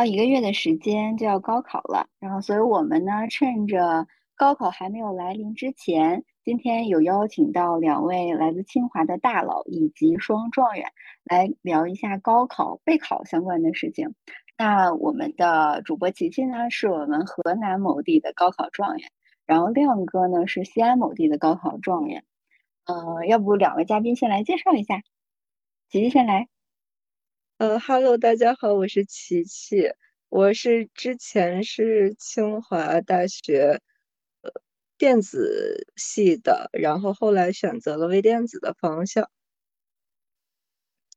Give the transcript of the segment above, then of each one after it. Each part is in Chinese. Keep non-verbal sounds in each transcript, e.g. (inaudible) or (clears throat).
到一个月的时间就要高考了，然后所以我们呢，趁着高考还没有来临之前，今天有邀请到两位来自清华的大佬以及双状元来聊一下高考备考相关的事情。那我们的主播琪琪呢，是我们河南某地的高考状元，然后亮哥呢是西安某地的高考状元。呃，要不两位嘉宾先来介绍一下，琪琪先来。呃哈喽，大家好，我是琪琪，我是之前是清华大学呃电子系的，然后后来选择了微电子的方向。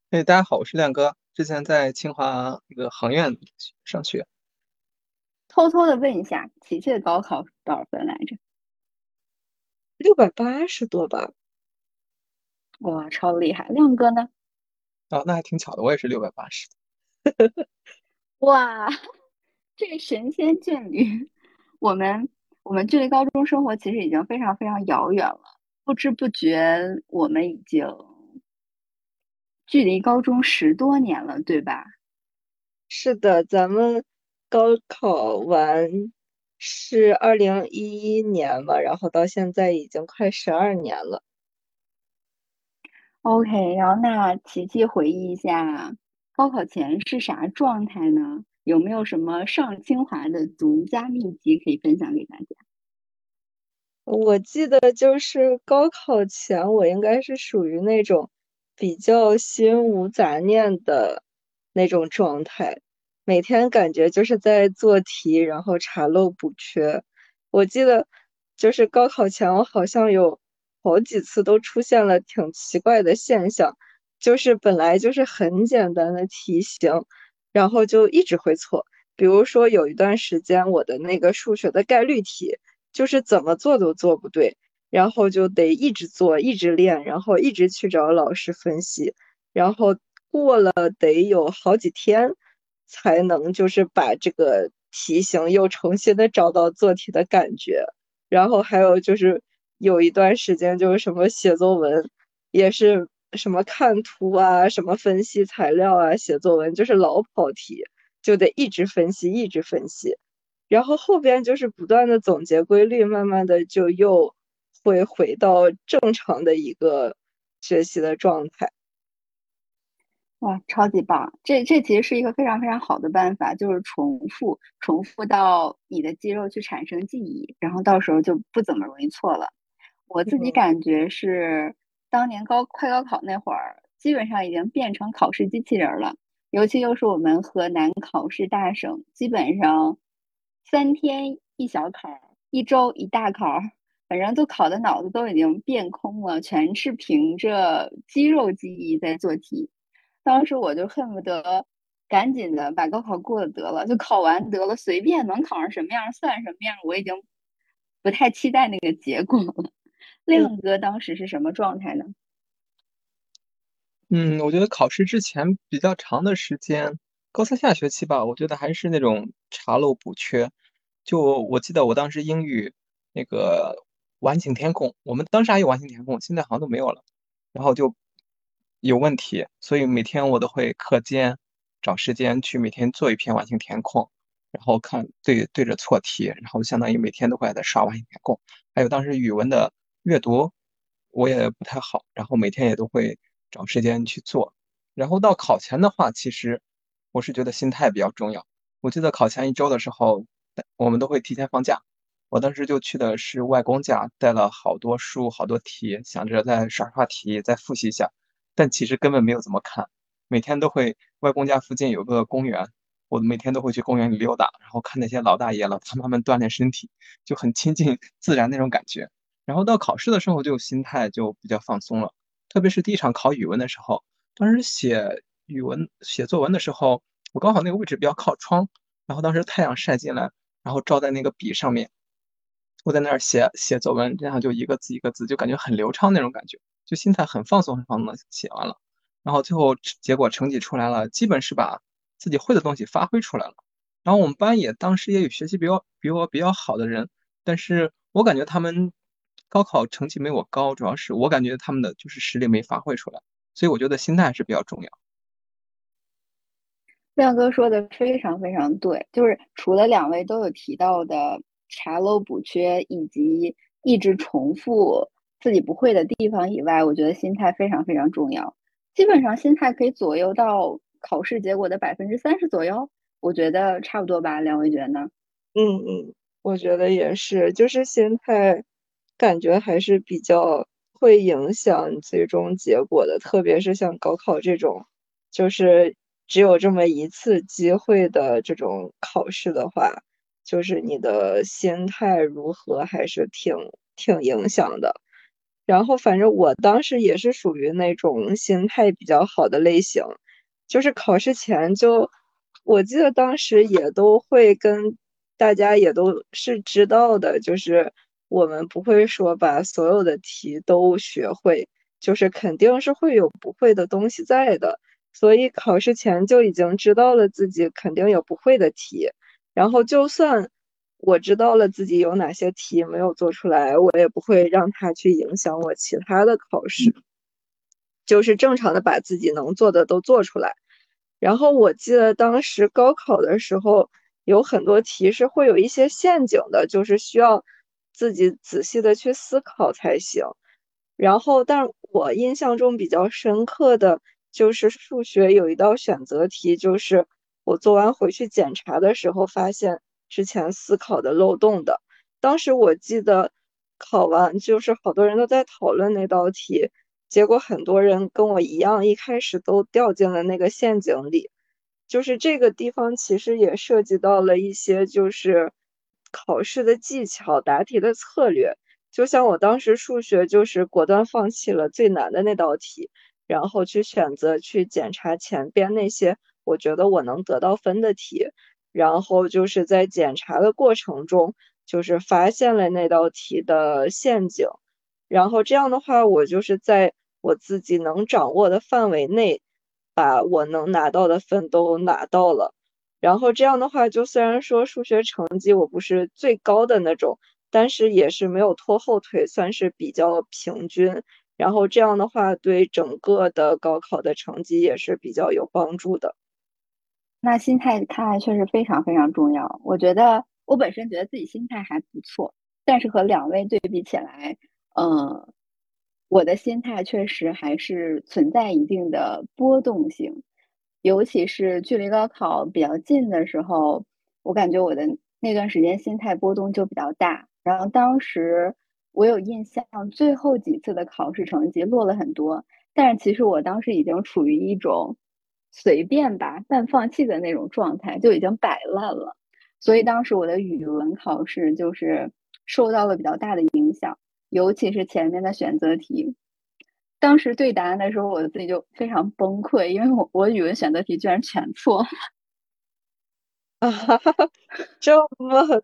哎，大家好，我是亮哥，之前在清华那个航院上学。偷偷的问一下，琪琪的高考多少分来着？六百八十多吧。哇，超厉害！亮哥呢？哦，那还挺巧的，我也是六百八十。(laughs) 哇，(laughs) 这个神仙眷侣，我们我们距离高中生活其实已经非常非常遥远了，不知不觉我们已经距离高中十多年了，对吧？是的，咱们高考完是二零一一年嘛，然后到现在已经快十二年了。OK，然后那琪琪回忆一下，高考前是啥状态呢？有没有什么上清华的独家秘籍可以分享给大家？我记得就是高考前，我应该是属于那种比较心无杂念的那种状态，每天感觉就是在做题，然后查漏补缺。我记得就是高考前，我好像有。好几次都出现了挺奇怪的现象，就是本来就是很简单的题型，然后就一直会错。比如说有一段时间，我的那个数学的概率题，就是怎么做都做不对，然后就得一直做，一直练，然后一直去找老师分析，然后过了得有好几天，才能就是把这个题型又重新的找到做题的感觉。然后还有就是。有一段时间就是什么写作文，也是什么看图啊，什么分析材料啊，写作文就是老跑题，就得一直分析，一直分析。然后后边就是不断的总结规律，慢慢的就又会回到正常的一个学习的状态。哇，超级棒！这这其实是一个非常非常好的办法，就是重复，重复到你的肌肉去产生记忆，然后到时候就不怎么容易错了。我自己感觉是，当年高快高考那会儿，基本上已经变成考试机器人了。尤其又是我们河南考试大省，基本上三天一小考，一周一大考，反正都考的脑子都已经变空了，全是凭着肌肉记忆在做题。当时我就恨不得赶紧的把高考过了得了，就考完得了，随便能考上什么样算什么样。我已经不太期待那个结果了。亮哥当时是什么状态呢？嗯，我觉得考试之前比较长的时间，高三下学期吧，我觉得还是那种查漏补缺。就我记得我当时英语那个完形填空，我们当时还有完形填空，现在好像都没有了。然后就有问题，所以每天我都会课间找时间去每天做一篇完形填空，然后看对对着错题，然后相当于每天都会在刷完形填空。还有当时语文的。阅读我也不太好，然后每天也都会找时间去做。然后到考前的话，其实我是觉得心态比较重要。我记得考前一周的时候，我们都会提前放假。我当时就去的是外公家，带了好多书、好多题，想着再刷刷题、再复习一下。但其实根本没有怎么看。每天都会，外公家附近有个公园，我每天都会去公园里溜达，然后看那些老大爷、老他妈们锻炼身体，就很亲近自然那种感觉。然后到考试的时候，就心态就比较放松了。特别是第一场考语文的时候，当时写语文、写作文的时候，我刚好那个位置比较靠窗，然后当时太阳晒进来，然后照在那个笔上面，我在那儿写写作文，这样就一个字一个字，就感觉很流畅那种感觉，就心态很放松、很放松的写完了。然后最后结果成绩出来了，基本是把自己会的东西发挥出来了。然后我们班也当时也有学习比较比我比较好的人，但是我感觉他们。高考成绩没我高，主要是我感觉他们的就是实力没发挥出来，所以我觉得心态是比较重要。亮哥说的非常非常对，就是除了两位都有提到的查漏补缺以及一直重复自己不会的地方以外，我觉得心态非常非常重要。基本上心态可以左右到考试结果的百分之三十左右，我觉得差不多吧。两位觉得呢？嗯嗯，我觉得也是，就是心态感觉还是比较会影响最终结果的，特别是像高考这种，就是。只有这么一次机会的这种考试的话，就是你的心态如何还是挺挺影响的。然后反正我当时也是属于那种心态比较好的类型，就是考试前就，我记得当时也都会跟大家也都是知道的，就是我们不会说把所有的题都学会，就是肯定是会有不会的东西在的。所以考试前就已经知道了自己肯定有不会的题，然后就算我知道了自己有哪些题没有做出来，我也不会让它去影响我其他的考试，就是正常的把自己能做的都做出来。然后我记得当时高考的时候有很多题是会有一些陷阱的，就是需要自己仔细的去思考才行。然后，但我印象中比较深刻的。就是数学有一道选择题，就是我做完回去检查的时候，发现之前思考的漏洞的。当时我记得考完，就是好多人都在讨论那道题，结果很多人跟我一样，一开始都掉进了那个陷阱里。就是这个地方其实也涉及到了一些就是考试的技巧、答题的策略。就像我当时数学就是果断放弃了最难的那道题。然后去选择去检查前边那些我觉得我能得到分的题，然后就是在检查的过程中，就是发现了那道题的陷阱，然后这样的话，我就是在我自己能掌握的范围内，把我能拿到的分都拿到了，然后这样的话，就虽然说数学成绩我不是最高的那种，但是也是没有拖后腿，算是比较平均。然后这样的话，对整个的高考的成绩也是比较有帮助的。那心态看来确实非常非常重要。我觉得我本身觉得自己心态还不错，但是和两位对比起来，嗯，我的心态确实还是存在一定的波动性。尤其是距离高考比较近的时候，我感觉我的那段时间心态波动就比较大。然后当时。我有印象，最后几次的考试成绩落了很多，但是其实我当时已经处于一种随便吧、半放弃的那种状态，就已经摆烂了。所以当时我的语文考试就是受到了比较大的影响，尤其是前面的选择题。当时对答案的时候，我自己就非常崩溃，因为我我语文选择题居然全错。啊，(laughs) 这么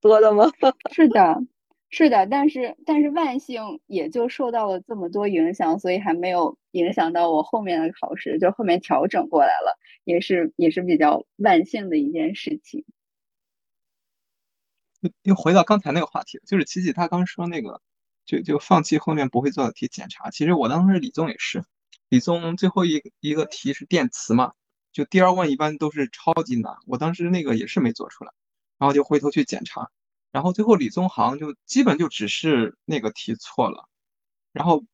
多的吗？(laughs) 是的。是的，但是但是万幸也就受到了这么多影响，所以还没有影响到我后面的考试，就后面调整过来了，也是也是比较万幸的一件事情。又回到刚才那个话题，就是琪琪他刚说那个，就就放弃后面不会做的题检查。其实我当时理综也是，理综最后一一个题是电磁嘛，就第二问一般都是超级难，我当时那个也是没做出来，然后就回头去检查。然后最后理综好像就基本就只是那个题错了，然后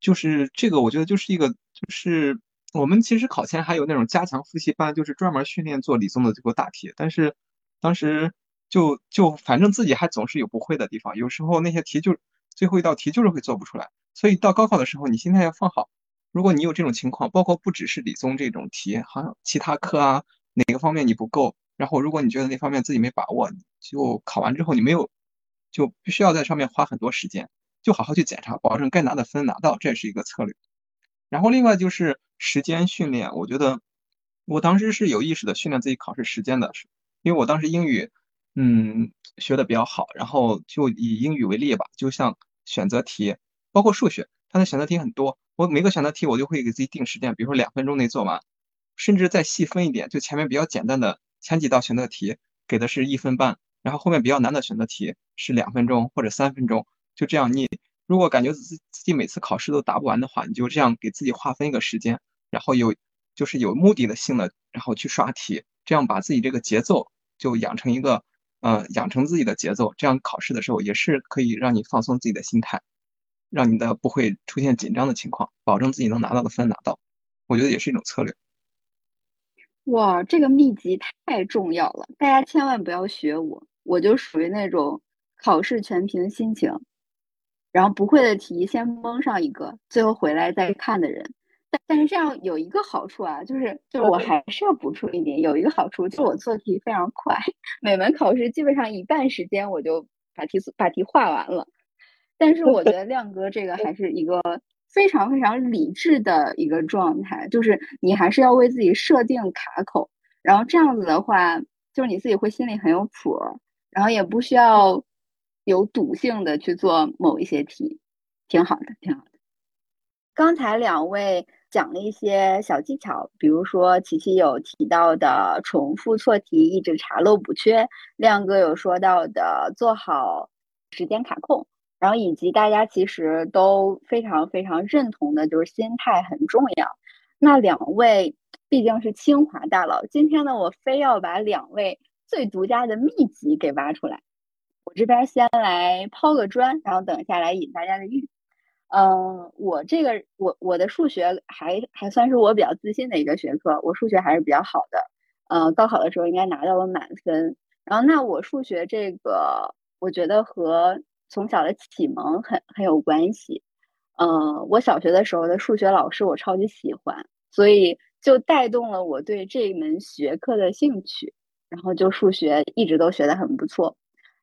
就是这个我觉得就是一个就是我们其实考前还有那种加强复习班，就是专门训练做理综的这个大题，但是当时就就反正自己还总是有不会的地方，有时候那些题就最后一道题就是会做不出来，所以到高考的时候你心态要放好，如果你有这种情况，包括不只是理综这种题，好像其他科啊哪个方面你不够。然后，如果你觉得那方面自己没把握，就考完之后你没有，就必须要在上面花很多时间，就好好去检查，保证该拿的分拿到，这也是一个策略。然后另外就是时间训练，我觉得我当时是有意识的训练自己考试时间的，因为我当时英语嗯学的比较好，然后就以英语为例吧，就像选择题，包括数学，它的选择题很多，我每个选择题我就会给自己定时间，比如说两分钟内做完，甚至再细分一点，就前面比较简单的。前几道选择题给的是一分半，然后后面比较难的选择题是两分钟或者三分钟，就这样你如果感觉自自己每次考试都答不完的话，你就这样给自己划分一个时间，然后有就是有目的的性的，然后去刷题，这样把自己这个节奏就养成一个，呃，养成自己的节奏，这样考试的时候也是可以让你放松自己的心态，让你的不会出现紧张的情况，保证自己能拿到的分拿到，我觉得也是一种策略。哇，这个秘籍太重要了，大家千万不要学我，我就属于那种考试全凭心情。然后不会的题先蒙上一个，最后回来再看的人。但但是这样有一个好处啊，就是就是我还是要补充一点，有一个好处就是我做题非常快，(laughs) 每门考试基本上一半时间我就把题把题画完了。但是我觉得亮哥这个还是一个非常非常理智的一个状态，就是你还是要为自己设定卡口，然后这样子的话，就是你自己会心里很有谱，然后也不需要。有赌性的去做某一些题，挺好的，挺好的。刚才两位讲了一些小技巧，比如说琪琪有提到的重复错题，一直查漏补缺；亮哥有说到的做好时间卡控，然后以及大家其实都非常非常认同的，就是心态很重要。那两位毕竟是清华大佬，今天呢，我非要把两位最独家的秘籍给挖出来。我这边先来抛个砖，然后等一下来引大家的玉。嗯，我这个我我的数学还还算是我比较自信的一个学科，我数学还是比较好的。呃，高考的时候应该拿到了满分。然后那我数学这个，我觉得和从小的启蒙很很有关系。嗯，我小学的时候的数学老师我超级喜欢，所以就带动了我对这一门学科的兴趣，然后就数学一直都学得很不错。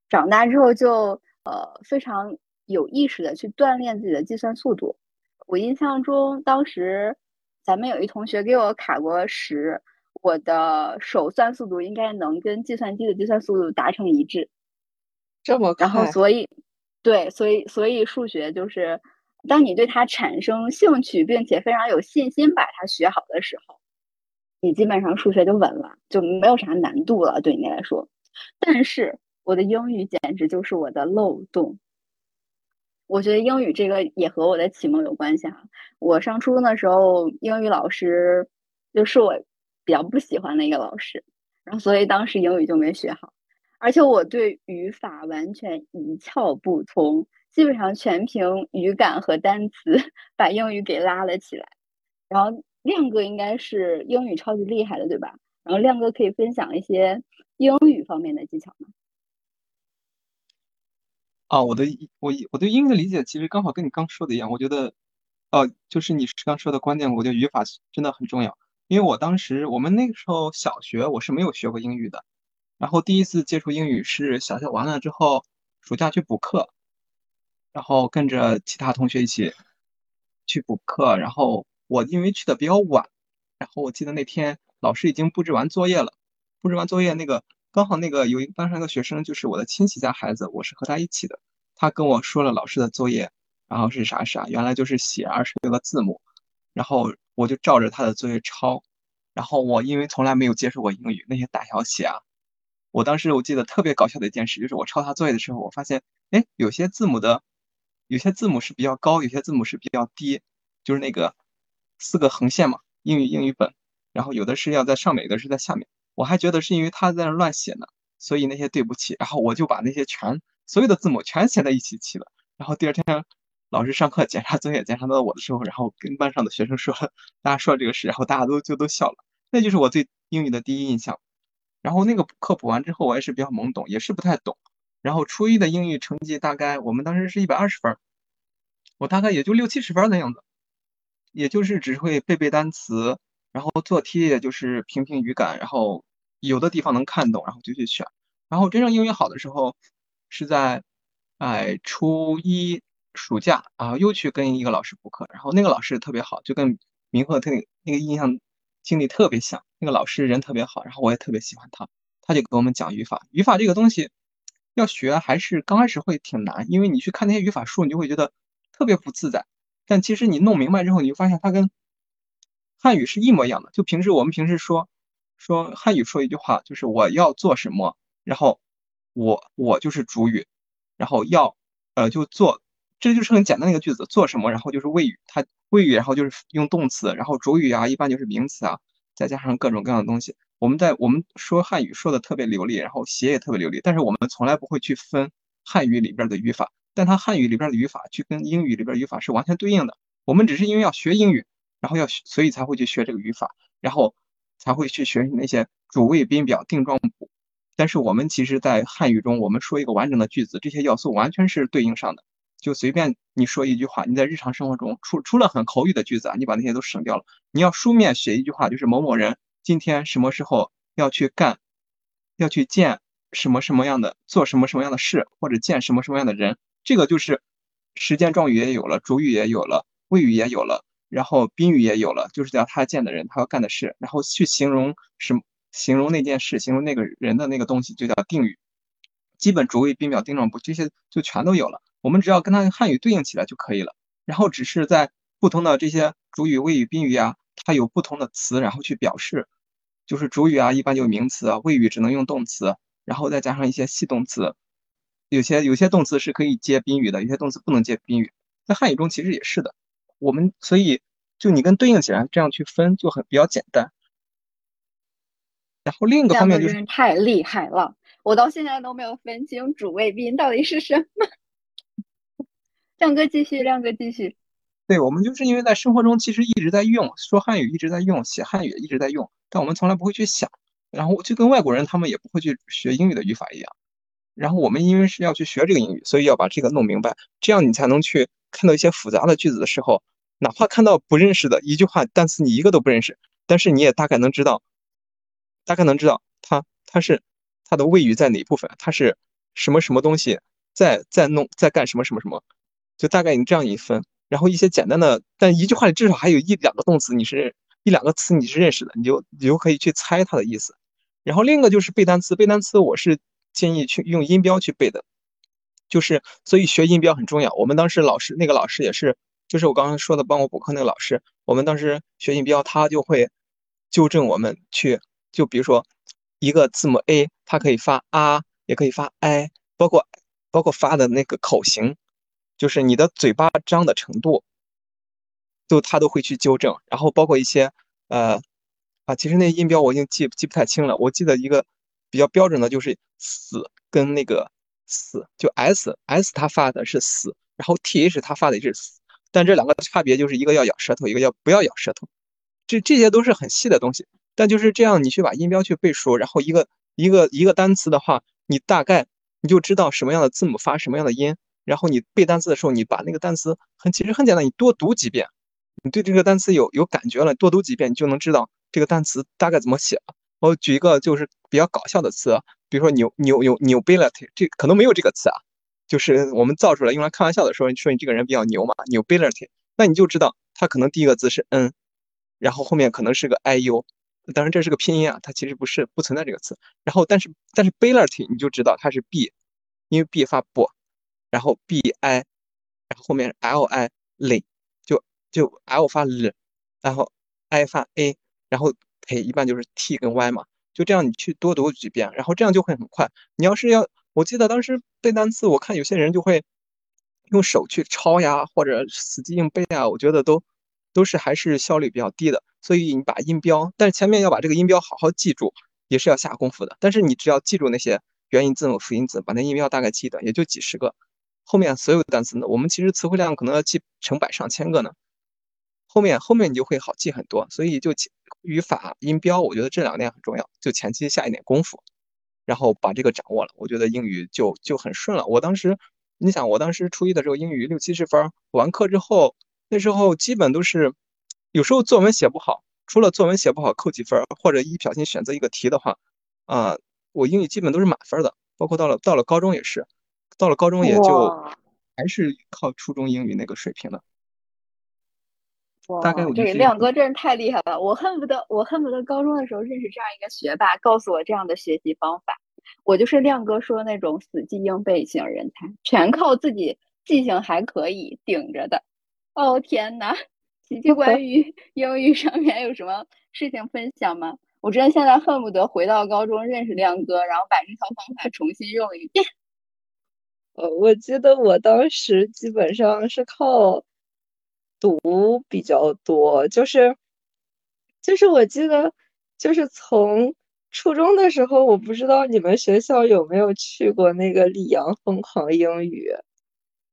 长大之后就呃非常有意识的去锻炼自己的计算速度。我印象中当时咱们有一同学给我卡过十，我的手算速度应该能跟计算机的计算速度达成一致。这么然后所以对，所以所以数学就是当你对它产生兴趣，并且非常有信心把它学好的时候，你基本上数学就稳了，就没有啥难度了对你来说。但是。我的英语简直就是我的漏洞。我觉得英语这个也和我的启蒙有关系哈。我上初中的时候，英语老师就是我比较不喜欢的一个老师，然后所以当时英语就没学好，而且我对语法完全一窍不通，基本上全凭语感和单词 (laughs) 把英语给拉了起来。然后亮哥应该是英语超级厉害的，对吧？然后亮哥可以分享一些英语方面的技巧吗？啊，我的我我对英语的理解其实刚好跟你刚说的一样，我觉得，呃，就是你刚说的关键，我觉得语法真的很重要。因为我当时我们那个时候小学我是没有学过英语的，然后第一次接触英语是小学完了之后，暑假去补课，然后跟着其他同学一起去补课，然后我因为去的比较晚，然后我记得那天老师已经布置完作业了，布置完作业那个。刚好那个有一班上一个学生，就是我的亲戚家孩子，我是和他一起的。他跟我说了老师的作业，然后是啥啥，原来就是写二十六个字母，然后我就照着他的作业抄。然后我因为从来没有接触过英语，那些大小写啊，我当时我记得特别搞笑的一件事，就是我抄他作业的时候，我发现，哎，有些字母的，有些字母是比较高，有些字母是比较低，就是那个四个横线嘛，英语英语本，然后有的是要在上面，有的是在下面。我还觉得是因为他在那乱写呢，所以那些对不起，然后我就把那些全所有的字母全写在一起去了。然后第二天老师上课检查作业检查到我的时候，然后跟班上的学生说，(laughs) 大家说这个事，然后大家都就都笑了。那就是我对英语的第一印象。然后那个课补完之后，我也是比较懵懂，也是不太懂。然后初一的英语成绩大概我们当时是一百二十分，我大概也就六七十分的样子，也就是只会背背单词，然后做题也就是凭凭语感，然后。有的地方能看懂，然后就去选。然后真正英语好的时候，是在哎初一暑假啊，又去跟一个老师补课。然后那个老师特别好，就跟明鹤特那个印象经历特别像。那个老师人特别好，然后我也特别喜欢他。他就给我们讲语法。语法这个东西要学，还是刚开始会挺难，因为你去看那些语法书，你就会觉得特别不自在。但其实你弄明白之后，你就发现它跟汉语是一模一样的。就平时我们平时说。说汉语说一句话，就是我要做什么，然后我我就是主语，然后要呃就做这就是很简单的一个句子，做什么，然后就是谓语，它谓语，然后就是用动词，然后主语啊，一般就是名词啊，再加上各种各样的东西。我们在我们说汉语说的特别流利，然后写也特别流利，但是我们从来不会去分汉语里边的语法，但它汉语里边的语法去跟英语里边语法是完全对应的。我们只是因为要学英语，然后要学所以才会去学这个语法，然后才会去学习那些主谓宾表定状补。但是我们其实，在汉语中，我们说一个完整的句子，这些要素完全是对应上的。就随便你说一句话，你在日常生活中，除除了很口语的句子啊，你把那些都省掉了。你要书面写一句话，就是某某人今天什么时候要去干，要去见什么什么样的，做什么什么样的事，或者见什么什么样的人，这个就是时间状语也有了，主语也有了，谓语也有了，然后宾语也有了，就是叫他见的人，他要干的事，然后去形容什么。形容那件事，形容那个人的那个东西，就叫定语。基本主谓宾表定状补这些就全都有了。我们只要跟它汉语对应起来就可以了。然后只是在不同的这些主语、谓语、宾语啊，它有不同的词，然后去表示。就是主语啊，一般就名词啊；谓语只能用动词，然后再加上一些系动词。有些有些动词是可以接宾语的，有些动词不能接宾语。在汉语中其实也是的。我们所以就你跟对应起来，这样去分就很比较简单。然后另一个方面就是太厉害了，我到现在都没有分清主谓宾到底是什么。亮哥继续，亮哥继续。对我们就是因为在生活中其实一直在用，说汉语一直在用，写汉语一直在用，但我们从来不会去想。然后就跟外国人他们也不会去学英语的语法一样。然后我们因为是要去学这个英语，所以要把这个弄明白，这样你才能去看到一些复杂的句子的时候，哪怕看到不认识的一句话单词，你一个都不认识，但是你也大概能知道。大概能知道它它是它的谓语在哪部分，它是什么什么东西在在弄在干什么什么什么，就大概你这样一分，然后一些简单的，但一句话里至少还有一两个动词，你是一两个词你是认识的，你就你就可以去猜它的意思。然后另一个就是背单词，背单词我是建议去用音标去背的，就是所以学音标很重要。我们当时老师那个老师也是，就是我刚刚说的帮我补课那个老师，我们当时学音标，他就会纠正我们去。就比如说，一个字母 a，它可以发啊，也可以发 i，包括包括发的那个口型，就是你的嘴巴张的程度，就他都会去纠正。然后包括一些呃啊，其实那音标我已经记记不太清了。我记得一个比较标准的就是死跟那个死，就 s s 它发的是死，然后 th 它发的是死，但这两个差别就是一个要咬舌头，一个要不要咬舌头。这这些都是很细的东西。但就是这样，你去把音标去背熟，然后一个一个一个单词的话，你大概你就知道什么样的字母发什么样的音。然后你背单词的时候，你把那个单词很其实很简单，你多读几遍，你对这个单词有有感觉了，多读几遍，你就能知道这个单词大概怎么写了。我举一个就是比较搞笑的词，比如说扭扭扭扭 ability，这可能没有这个词啊，就是我们造出来用来开玩笑的时候，你说你这个人比较牛嘛，扭 ability，那你就知道它可能第一个字是 n，然后后面可能是个 i u。当然这是个拼音啊，它其实不是不存在这个词。然后但是但是 bility 你就知道它是 b，因为 b 发 b，然后 b i，然后后面 l i l，就就 l 发 l，然后 i 发 a，然后配一般就是 t 跟 y 嘛，就这样你去多读几遍，然后这样就会很快。你要是要，我记得当时背单词，我看有些人就会用手去抄呀，或者死记硬背啊，我觉得都。都是还是效率比较低的，所以你把音标，但是前面要把这个音标好好记住，也是要下功夫的。但是你只要记住那些元音字母、辅音字，把那音标大概记得，也就几十个。后面所有的单词呢，我们其实词汇量可能要记成百上千个呢。后面后面你就会好记很多。所以就语法、音标，我觉得这两点很重要，就前期下一点功夫，然后把这个掌握了，我觉得英语就就很顺了。我当时，你想，我当时初一的时候英语六七十分，完课之后。那时候基本都是，有时候作文写不好，除了作文写不好扣几分，或者一不小心选择一个题的话，啊，我英语基本都是满分的。包括到了到了高中也是，到了高中也就还是靠初中英语那个水平的。大概我这亮哥真是太厉害了，我恨不得我恨不得高中的时候认识这样一个学霸，告诉我这样的学习方法。我就是亮哥说那种死记硬背型人才，全靠自己记性还可以顶着的。哦天哪！琪琪关于 (laughs) 英语上面有什么事情分享吗？我真的现在恨不得回到高中认识亮哥，然后把这套方法重新用一遍。呃，我记得我当时基本上是靠读比较多，就是就是我记得就是从初中的时候，我不知道你们学校有没有去过那个李阳疯狂英语，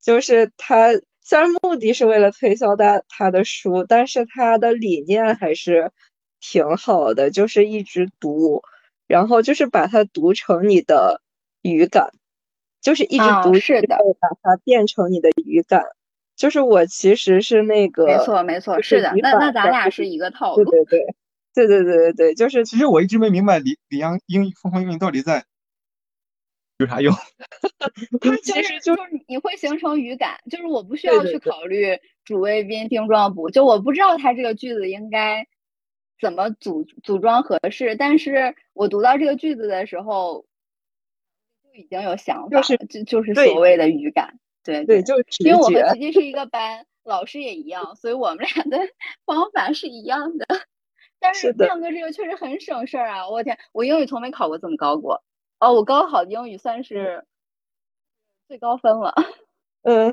就是他虽然目的是为了推销他他的书，但是他的理念还是挺好的，就是一直读，然后就是把它读成你的语感。就是一直读，是的，把它变成你的语感。就是我其实是那个，没错没错，是的。那那咱俩是一个套路。对对对，对对对对对，就是其实我一直没明白李李阳英语疯狂英语到底在有啥用。(laughs) 其实就是你会形成语感，就是我不需要去考虑主谓宾定状补，就我不知道它这个句子应该怎么组组装合适，但是我读到这个句子的时候就。已经有想法，就是就就是所谓的语感，对对，就是因为我和琪琪是一个班，老师也一样，所以我们俩的 (laughs) 方法是一样的。但是亮哥这个确实很省事儿啊！我天，我英语从没考过这么高过。哦，我高考英语算是最高分了。(laughs) 嗯，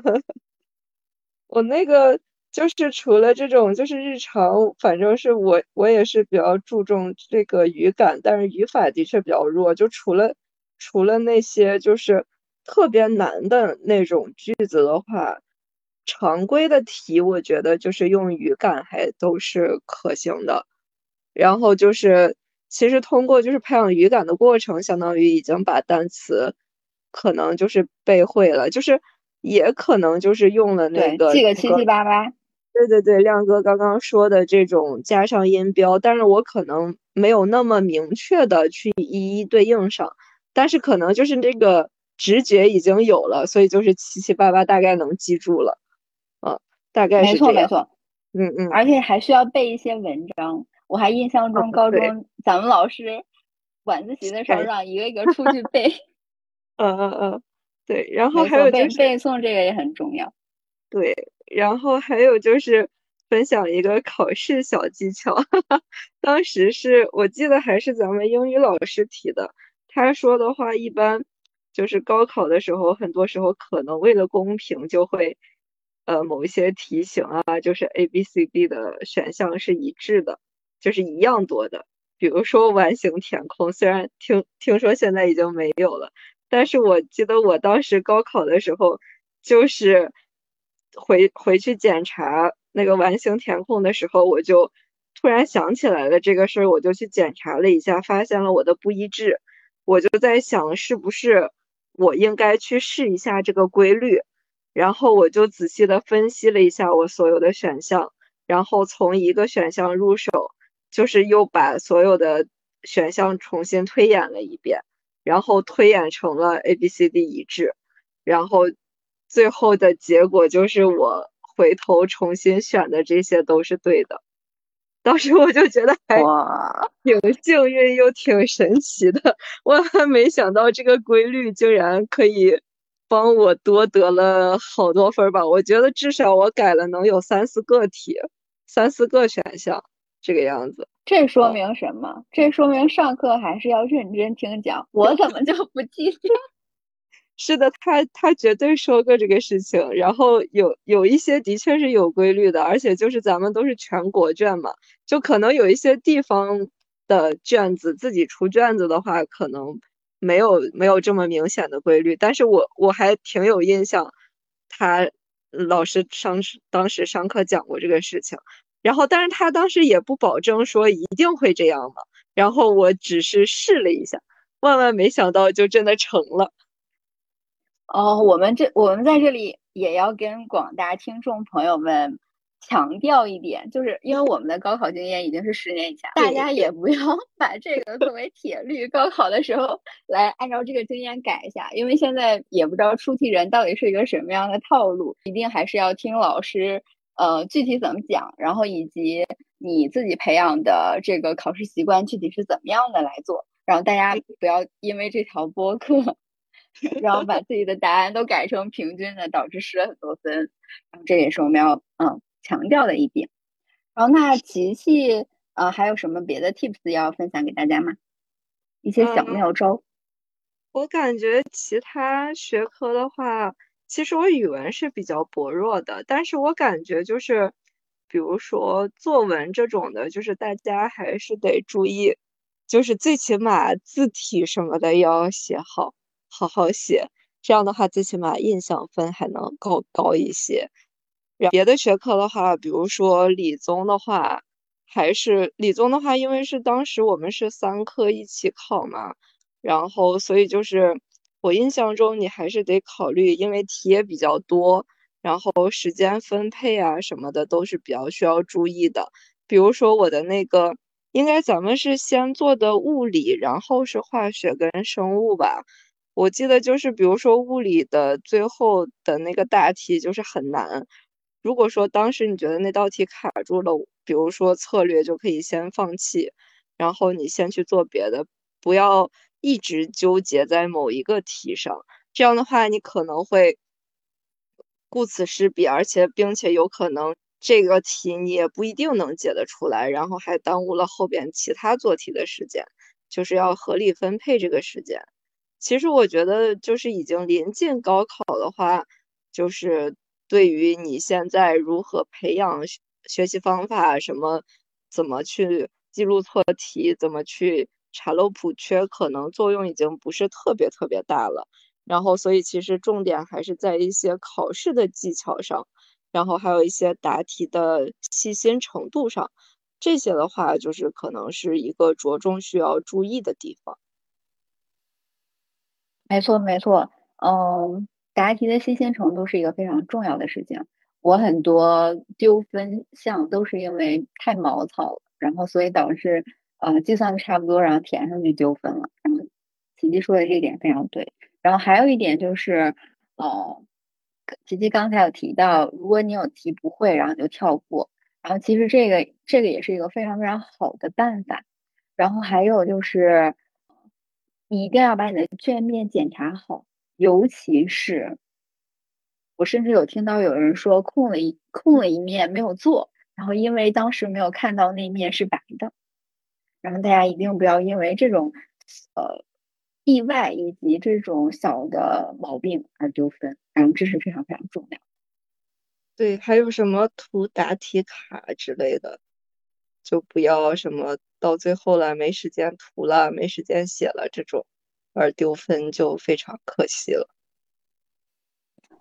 我那个就是除了这种，就是日常，反正是我我也是比较注重这个语感，但是语法的确比较弱，就除了。除了那些就是特别难的那种句子的话，常规的题我觉得就是用语感还都是可行的。然后就是其实通过就是培养语感的过程，相当于已经把单词可能就是背会了，就是也可能就是用了那个记个七七八八。对对对，亮哥刚刚说的这种加上音标，但是我可能没有那么明确的去一一对应上。但是可能就是这个直觉已经有了，所以就是七七八八大概能记住了，嗯，大概是这样。没错没错，嗯嗯。而且还需要背一些文章。我还印象中高中咱们老师晚自习的时候让一个一个出去背。(laughs) 嗯嗯嗯，对。然后还有就是背诵这个也很重要。对，然后还有就是分享一个考试小技巧。(laughs) 当时是我记得还是咱们英语老师提的。他说的话一般就是高考的时候，很多时候可能为了公平，就会呃某一些题型啊，就是 A、B、C、D 的选项是一致的，就是一样多的。比如说完形填空，虽然听听说现在已经没有了，但是我记得我当时高考的时候，就是回回去检查那个完形填空的时候，我就突然想起来了这个事儿，我就去检查了一下，发现了我的不一致。我就在想，是不是我应该去试一下这个规律？然后我就仔细的分析了一下我所有的选项，然后从一个选项入手，就是又把所有的选项重新推演了一遍，然后推演成了 A、B、C、D 一致，然后最后的结果就是我回头重新选的这些都是对的。当时我就觉得还挺幸运又挺神奇的，万万没想到这个规律竟然可以帮我多得了好多分吧？我觉得至少我改了能有三四个题，三四个选项这个样子。这说明什么？这说明上课还是要认真听讲。我怎么就不记得？是的，他他绝对说过这个事情，然后有有一些的确是有规律的，而且就是咱们都是全国卷嘛，就可能有一些地方的卷子自己出卷子的话，可能没有没有这么明显的规律，但是我我还挺有印象，他老师上当时上课讲过这个事情，然后但是他当时也不保证说一定会这样嘛，然后我只是试了一下，万万没想到就真的成了。哦，我们这我们在这里也要跟广大听众朋友们强调一点，就是因为我们的高考经验已经是十年以前，大家也不要 (laughs) 把这个作为铁律，高考的时候来按照这个经验改一下，因为现在也不知道出题人到底是一个什么样的套路，一定还是要听老师呃具体怎么讲，然后以及你自己培养的这个考试习惯具体是怎么样的来做，然后大家不要因为这条播客。然后把自己的答案都改成平均的，导致失了很多分。然后这也是我们要嗯强调的一点。然后那琪琪呃还有什么别的 tips 要分享给大家吗？一些小妙招。我感觉其他学科的话，其实我语文是比较薄弱的，但是我感觉就是，比如说作文这种的，就是大家还是得注意，就是最起码字体什么的要写好，好好写，这样的话最起码印象分还能高高一些。别的学科的话，比如说理综的话，还是理综的话，因为是当时我们是三科一起考嘛。然后，所以就是我印象中，你还是得考虑，因为题也比较多，然后时间分配啊什么的都是比较需要注意的。比如说我的那个，应该咱们是先做的物理，然后是化学跟生物吧。我记得就是，比如说物理的最后的那个大题就是很难。如果说当时你觉得那道题卡住了，比如说策略就可以先放弃，然后你先去做别的，不要。一直纠结在某一个题上，这样的话你可能会顾此失彼，而且并且有可能这个题你也不一定能解得出来，然后还耽误了后边其他做题的时间，就是要合理分配这个时间。其实我觉得，就是已经临近高考的话，就是对于你现在如何培养学习方法，什么怎么去记录错题，怎么去。查漏补缺可能作用已经不是特别特别大了，然后所以其实重点还是在一些考试的技巧上，然后还有一些答题的细心程度上，这些的话就是可能是一个着重需要注意的地方。没错没错，嗯，答题的新鲜程度是一个非常重要的事情。我很多丢分项都是因为太毛糙了，然后所以导致。呃，计算的差不多，然后填上去丢分了。然后琪琪说的这一点非常对。然后还有一点就是，呃，琪琪刚才有提到，如果你有题不会，然后就跳过。然后其实这个这个也是一个非常非常好的办法。然后还有就是，你一定要把你的卷面检查好，尤其是我甚至有听到有人说空了一空了一面没有做，然后因为当时没有看到那面是白的。然后大家一定不要因为这种呃意外以及这种小的毛病而丢分，然后这是非常非常重要。对，还有什么涂答题卡之类的，就不要什么到最后了没时间涂了，没时间写了这种而丢分，就非常可惜了。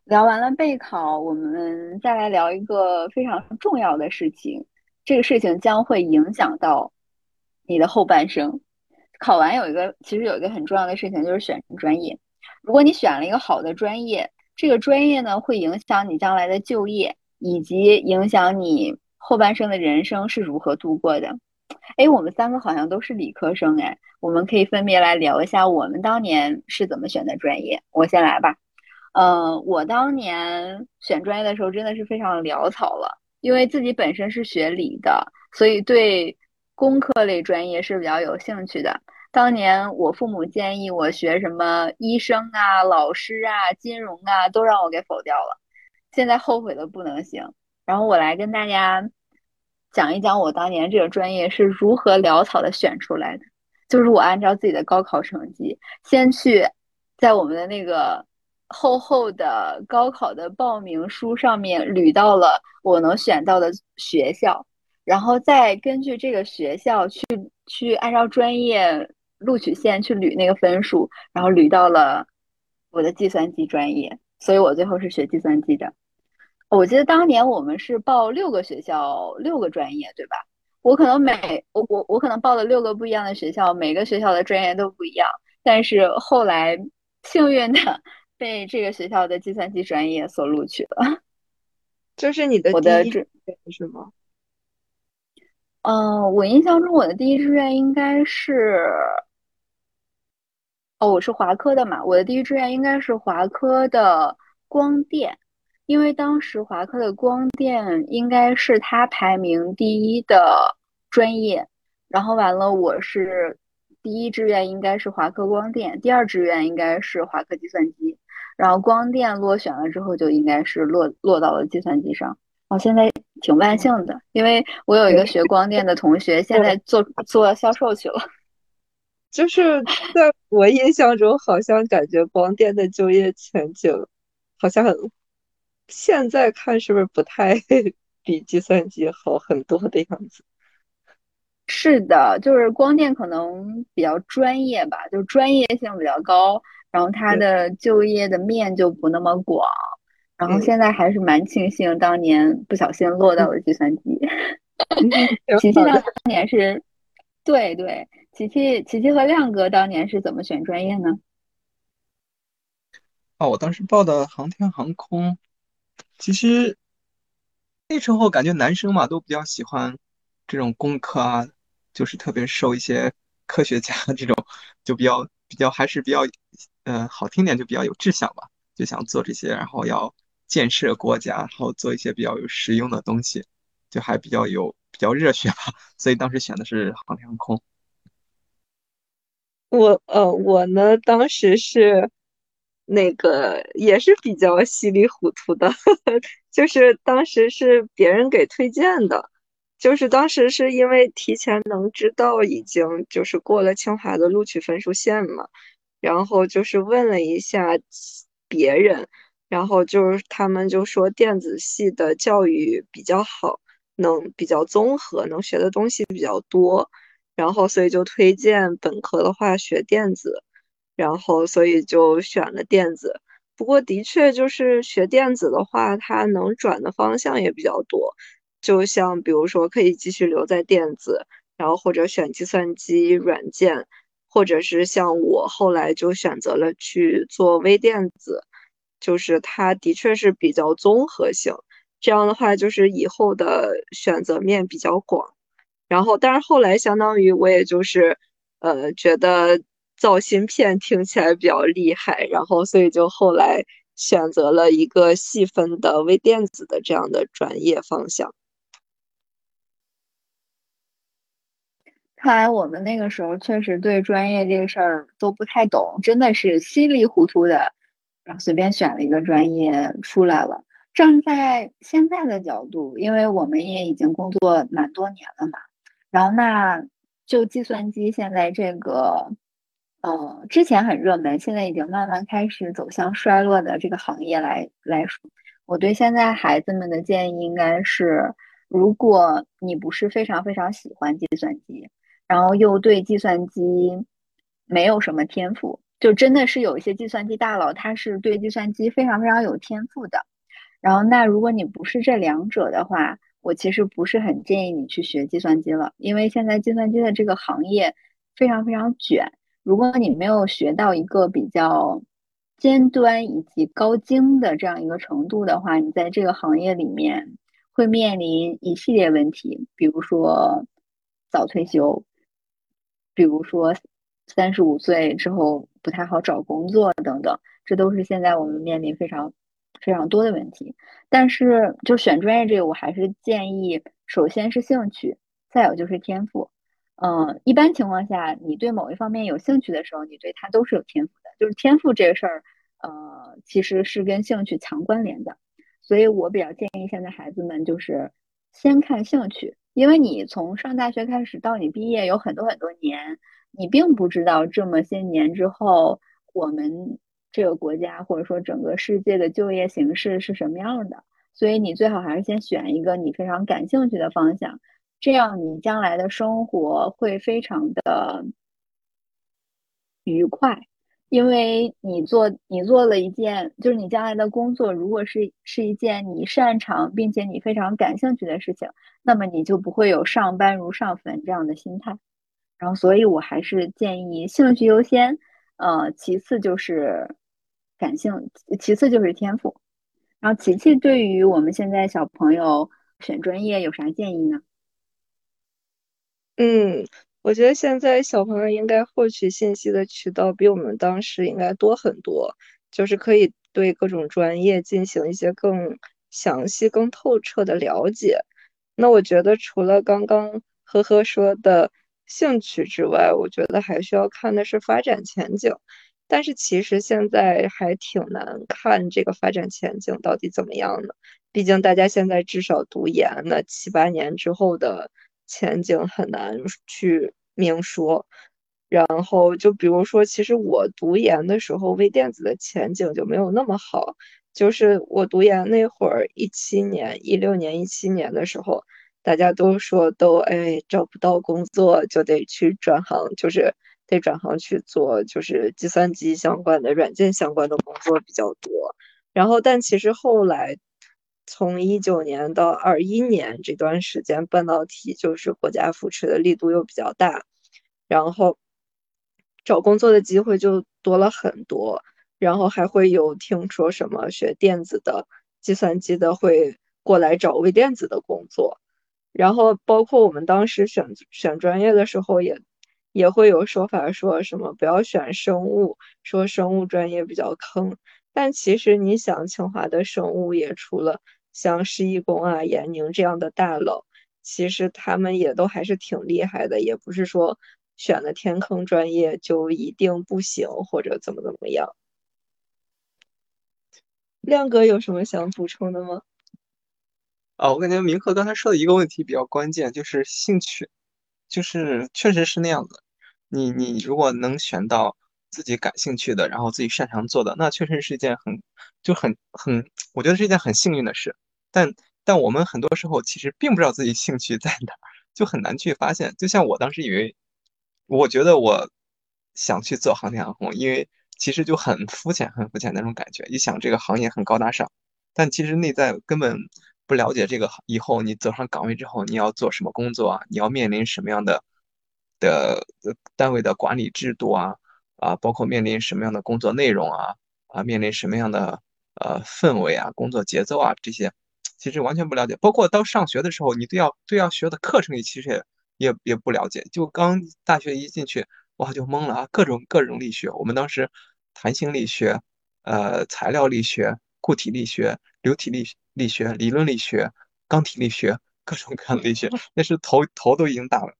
聊完了备考，我们再来聊一个非常重要的事情，这个事情将会影响到。你的后半生，考完有一个，其实有一个很重要的事情就是选专业。如果你选了一个好的专业，这个专业呢会影响你将来的就业，以及影响你后半生的人生是如何度过的。哎，我们三个好像都是理科生，哎，我们可以分别来聊一下我们当年是怎么选的专业。我先来吧。嗯，我当年选专业的时候真的是非常潦草了，因为自己本身是学理的，所以对。工科类专业是比较有兴趣的。当年我父母建议我学什么医生啊、老师啊、金融啊，都让我给否掉了。现在后悔的不能行。然后我来跟大家讲一讲我当年这个专业是如何潦草的选出来的。就是我按照自己的高考成绩，先去在我们的那个厚厚的高考的报名书上面捋到了我能选到的学校。然后再根据这个学校去去按照专业录取线去捋那个分数，然后捋到了我的计算机专业，所以我最后是学计算机的。我记得当年我们是报六个学校六个专业，对吧？我可能每我我我可能报了六个不一样的学校，每个学校的专业都不一样，但是后来幸运的 (laughs) 被这个学校的计算机专业所录取了。(laughs) 这是你的我的志愿是吗？嗯，我印象中我的第一志愿应该是，哦，我是华科的嘛，我的第一志愿应该是华科的光电，因为当时华科的光电应该是它排名第一的专业，然后完了我是第一志愿应该是华科光电，第二志愿应该是华科计算机，然后光电落选了之后就应该是落落到了计算机上。我现在挺万幸的，因为我有一个学光电的同学，现在做做销售去了。(laughs) 就是在我印象中，好像感觉光电的就业前景，好像现在看是不是不太 (laughs) 比计算机好很多的样子？是的，就是光电可能比较专业吧，就是专业性比较高，然后它的就业的面就不那么广。然后现在还是蛮庆幸当年不小心落到了计算机。(laughs) 琪琪当年是，对对，琪琪琪琪和亮哥当年是怎么选专业呢？哦，我当时报的航天航空，其实那时候感觉男生嘛都比较喜欢这种工科啊，就是特别受一些科学家这种，就比较比较还是比较，嗯，好听点就比较有志向吧，就想做这些，然后要建设国家，然后做一些比较有实用的东西，就还比较有比较热血吧，所以当时选的是航天航空。我呃，我呢，当时是。那个也是比较稀里糊涂的，(laughs) 就是当时是别人给推荐的，就是当时是因为提前能知道已经就是过了清华的录取分数线嘛，然后就是问了一下别人，然后就是他们就说电子系的教育比较好，能比较综合，能学的东西比较多，然后所以就推荐本科的话学电子。然后，所以就选了电子。不过，的确就是学电子的话，它能转的方向也比较多。就像比如说，可以继续留在电子，然后或者选计算机软件，或者是像我后来就选择了去做微电子，就是它的确是比较综合性。这样的话，就是以后的选择面比较广。然后，但是后来相当于我也就是，呃，觉得。造芯片听起来比较厉害，然后所以就后来选择了一个细分的微电子的这样的专业方向。看来我们那个时候确实对专业这个事儿都不太懂，真的是稀里糊涂的，然后随便选了一个专业出来了。站在现在的角度，因为我们也已经工作蛮多年了嘛，然后那就计算机现在这个。呃，之前很热门，现在已经慢慢开始走向衰落的这个行业来来说，我对现在孩子们的建议应该是：如果你不是非常非常喜欢计算机，然后又对计算机没有什么天赋，就真的是有一些计算机大佬，他是对计算机非常非常有天赋的。然后，那如果你不是这两者的话，我其实不是很建议你去学计算机了，因为现在计算机的这个行业非常非常卷。如果你没有学到一个比较尖端以及高精的这样一个程度的话，你在这个行业里面会面临一系列问题，比如说早退休，比如说三十五岁之后不太好找工作等等，这都是现在我们面临非常非常多的问题。但是就选专业这个，我还是建议，首先是兴趣，再有就是天赋。嗯，一般情况下，你对某一方面有兴趣的时候，你对它都是有天赋的。就是天赋这个事儿，呃，其实是跟兴趣强关联的。所以我比较建议现在孩子们就是先看兴趣，因为你从上大学开始到你毕业有很多很多年，你并不知道这么些年之后我们这个国家或者说整个世界的就业形势是什么样的。所以你最好还是先选一个你非常感兴趣的方向。这样你将来的生活会非常的愉快，因为你做你做了一件，就是你将来的工作，如果是是一件你擅长并且你非常感兴趣的事情，那么你就不会有上班如上坟这样的心态。然后，所以我还是建议兴趣优先，呃，其次就是感性，其次就是天赋。然后，琪琪对于我们现在小朋友选专业有啥建议呢？嗯，我觉得现在小朋友应该获取信息的渠道比我们当时应该多很多，就是可以对各种专业进行一些更详细、更透彻的了解。那我觉得除了刚刚呵呵说的兴趣之外，我觉得还需要看的是发展前景。但是其实现在还挺难看这个发展前景到底怎么样的，毕竟大家现在至少读研，那七八年之后的。前景很难去明说，然后就比如说，其实我读研的时候，微电子的前景就没有那么好。就是我读研那会儿，一七年、一六年、一七年的时候，大家都说都哎找不到工作，就得去转行，就是得转行去做，就是计算机相关的、软件相关的工作比较多。然后，但其实后来从一九年到二一年这段时间，半导体就是国家扶持的力度又比较大，然后找工作的机会就多了很多。然后还会有听说什么学电子的、计算机的会过来找微电子的工作，然后包括我们当时选选专业的时候，也也会有说法说什么不要选生物，说生物专业比较坑。但其实你想，清华的生物也除了像施一公啊、闫宁这样的大佬，其实他们也都还是挺厉害的，也不是说选了天坑专业就一定不行或者怎么怎么样。亮哥有什么想补充的吗？啊，我感觉明鹤刚才说的一个问题比较关键，就是兴趣，就是确实是那样子。你你如果能选到自己感兴趣的，然后自己擅长做的，那确实是一件很就很很，我觉得是一件很幸运的事。但但我们很多时候其实并不知道自己兴趣在哪儿，就很难去发现。就像我当时以为，我觉得我想去做航天航空，因为。其实就很肤浅，很肤浅那种感觉。一想这个行业很高大上，但其实内在根本不了解这个以后你走上岗位之后你要做什么工作啊？你要面临什么样的的单位的管理制度啊？啊，包括面临什么样的工作内容啊？啊，面临什么样的呃氛围啊？工作节奏啊？这些其实完全不了解。包括到上学的时候，你都要都要学的课程也其实也也也不了解。就刚大学一进去，哇，就懵了啊！各种各种力学，我们当时。弹性力学、呃，材料力学、固体力学、流体力力学、理论力学、钢体力学，各种各样的力学，(laughs) 那是头头都已经大了。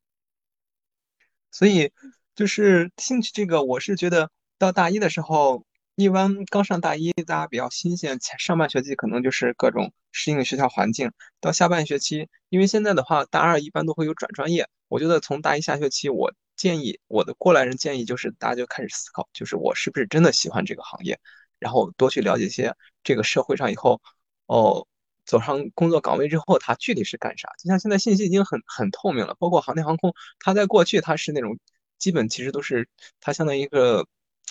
所以就是兴趣这个，我是觉得到大一的时候，一般刚上大一，大家比较新鲜，前上半学期可能就是各种适应学校环境，到下半学期，因为现在的话，大二一般都会有转专业，我觉得从大一下学期我。建议我的过来人建议就是，大家就开始思考，就是我是不是真的喜欢这个行业，然后多去了解一些这个社会上以后，哦，走上工作岗位之后，它具体是干啥？就像现在信息已经很很透明了，包括航天航空，它在过去它是那种基本其实都是它相当于一个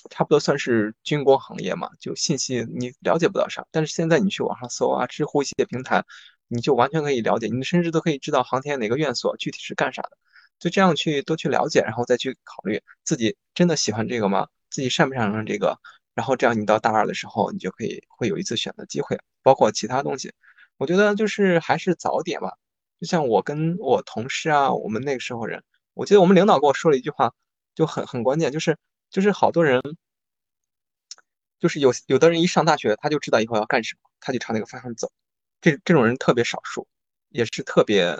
差不多算是军工行业嘛，就信息你了解不到啥，但是现在你去网上搜啊，知乎一些平台，你就完全可以了解，你甚至都可以知道航天哪个院所具体是干啥的。就这样去多去了解，然后再去考虑自己真的喜欢这个吗？自己擅不擅长这个？然后这样你到大二的时候，你就可以会有一次选择机会，包括其他东西。我觉得就是还是早点吧。就像我跟我同事啊，我们那个时候人，我记得我们领导跟我说了一句话，就很很关键，就是就是好多人，就是有有的人一上大学他就知道以后要干什么，他就朝那个方向走。这这种人特别少数，也是特别。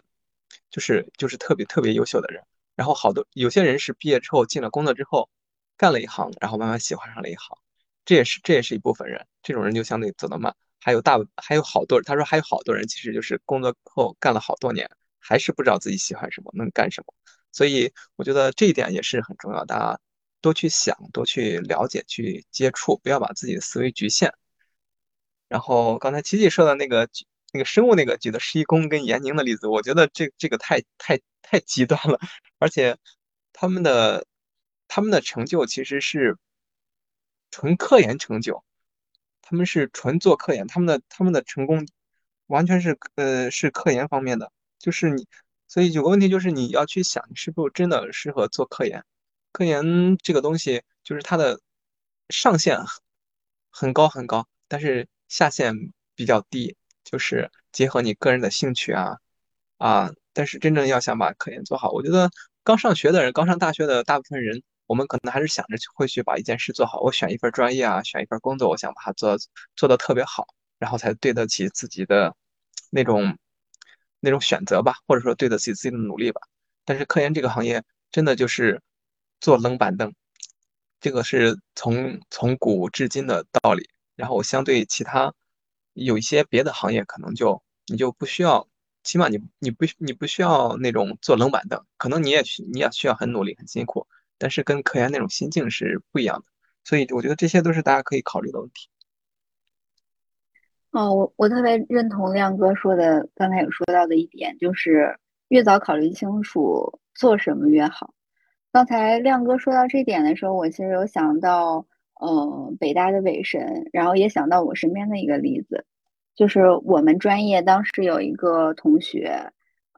就是就是特别特别优秀的人，然后好多有些人是毕业之后进了工作之后，干了一行，然后慢慢喜欢上了一行，这也是这也是一部分人，这种人就相对走得慢。还有大还有好多人，他说还有好多人其实就是工作后干了好多年，还是不知道自己喜欢什么，能干什么。所以我觉得这一点也是很重要，大家多去想，多去了解，去接触，不要把自己的思维局限。然后刚才琪琪说的那个。那个生物那个举的施一公跟闫宁的例子，我觉得这这个太太太极端了，而且他们的他们的成就其实是纯科研成就，他们是纯做科研，他们的他们的成功完全是呃是科研方面的，就是你，所以有个问题就是你要去想，你是不是真的适合做科研？科研这个东西就是它的上限很高很高，但是下限比较低。就是结合你个人的兴趣啊啊，但是真正要想把科研做好，我觉得刚上学的人，刚上大学的大部分人，我们可能还是想着会去把一件事做好。我选一份专业啊，选一份工作，我想把它做做的特别好，然后才对得起自己的那种那种选择吧，或者说对得起自己的努力吧。但是科研这个行业真的就是坐冷板凳，这个是从从古至今的道理。然后相对其他。有一些别的行业可能就你就不需要，起码你你不你不需要那种坐冷板凳，可能你也需你也需要很努力很辛苦，但是跟科研那种心境是不一样的。所以我觉得这些都是大家可以考虑的问题。哦，我我特别认同亮哥说的，刚才有说到的一点，就是越早考虑清楚做什么越好。刚才亮哥说到这点的时候，我其实有想到，呃，北大的韦神，然后也想到我身边的一个例子，就是我们专业当时有一个同学，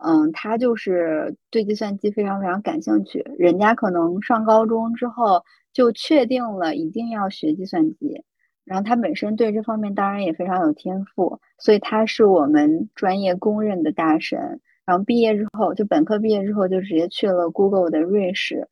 嗯，他就是对计算机非常非常感兴趣，人家可能上高中之后就确定了一定要学计算机。然后他本身对这方面当然也非常有天赋，所以他是我们专业公认的大神。然后毕业之后，就本科毕业之后就直接去了 Google 的瑞士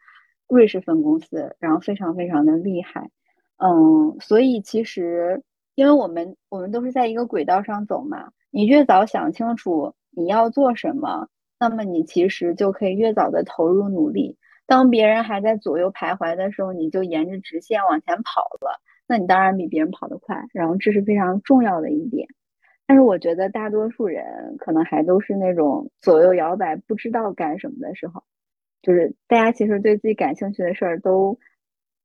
瑞士分公司，然后非常非常的厉害。嗯，所以其实因为我们我们都是在一个轨道上走嘛，你越早想清楚你要做什么，那么你其实就可以越早的投入努力。当别人还在左右徘徊的时候，你就沿着直线往前跑了。那你当然比别人跑得快，然后这是非常重要的一点。但是我觉得大多数人可能还都是那种左右摇摆，不知道干什么的时候，就是大家其实对自己感兴趣的事儿都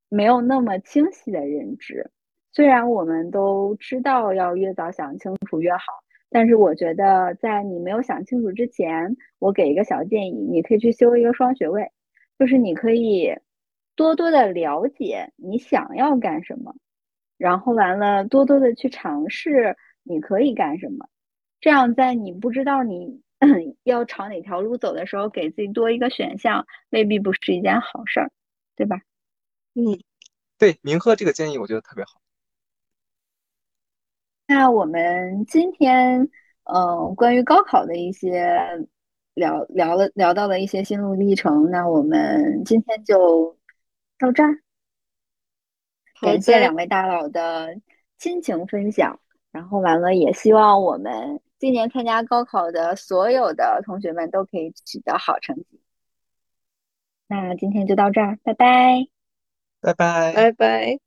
没有那么清晰的认知。虽然我们都知道要越早想清楚越好，但是我觉得在你没有想清楚之前，我给一个小建议，你可以去修一个双学位，就是你可以多多的了解你想要干什么。然后完了，多多的去尝试，你可以干什么？这样在你不知道你 (clears throat) 要朝哪条路走的时候，给自己多一个选项，未必不是一件好事儿，对吧？嗯，对，明鹤这个建议我觉得特别好。那我们今天，嗯，关于高考的一些聊聊了聊到了一些心路历程，那我们今天就到这儿。感谢两位大佬的亲情分享，然后完了也希望我们今年参加高考的所有的同学们都可以取得好成绩。那今天就到这儿，拜拜，拜拜，拜拜。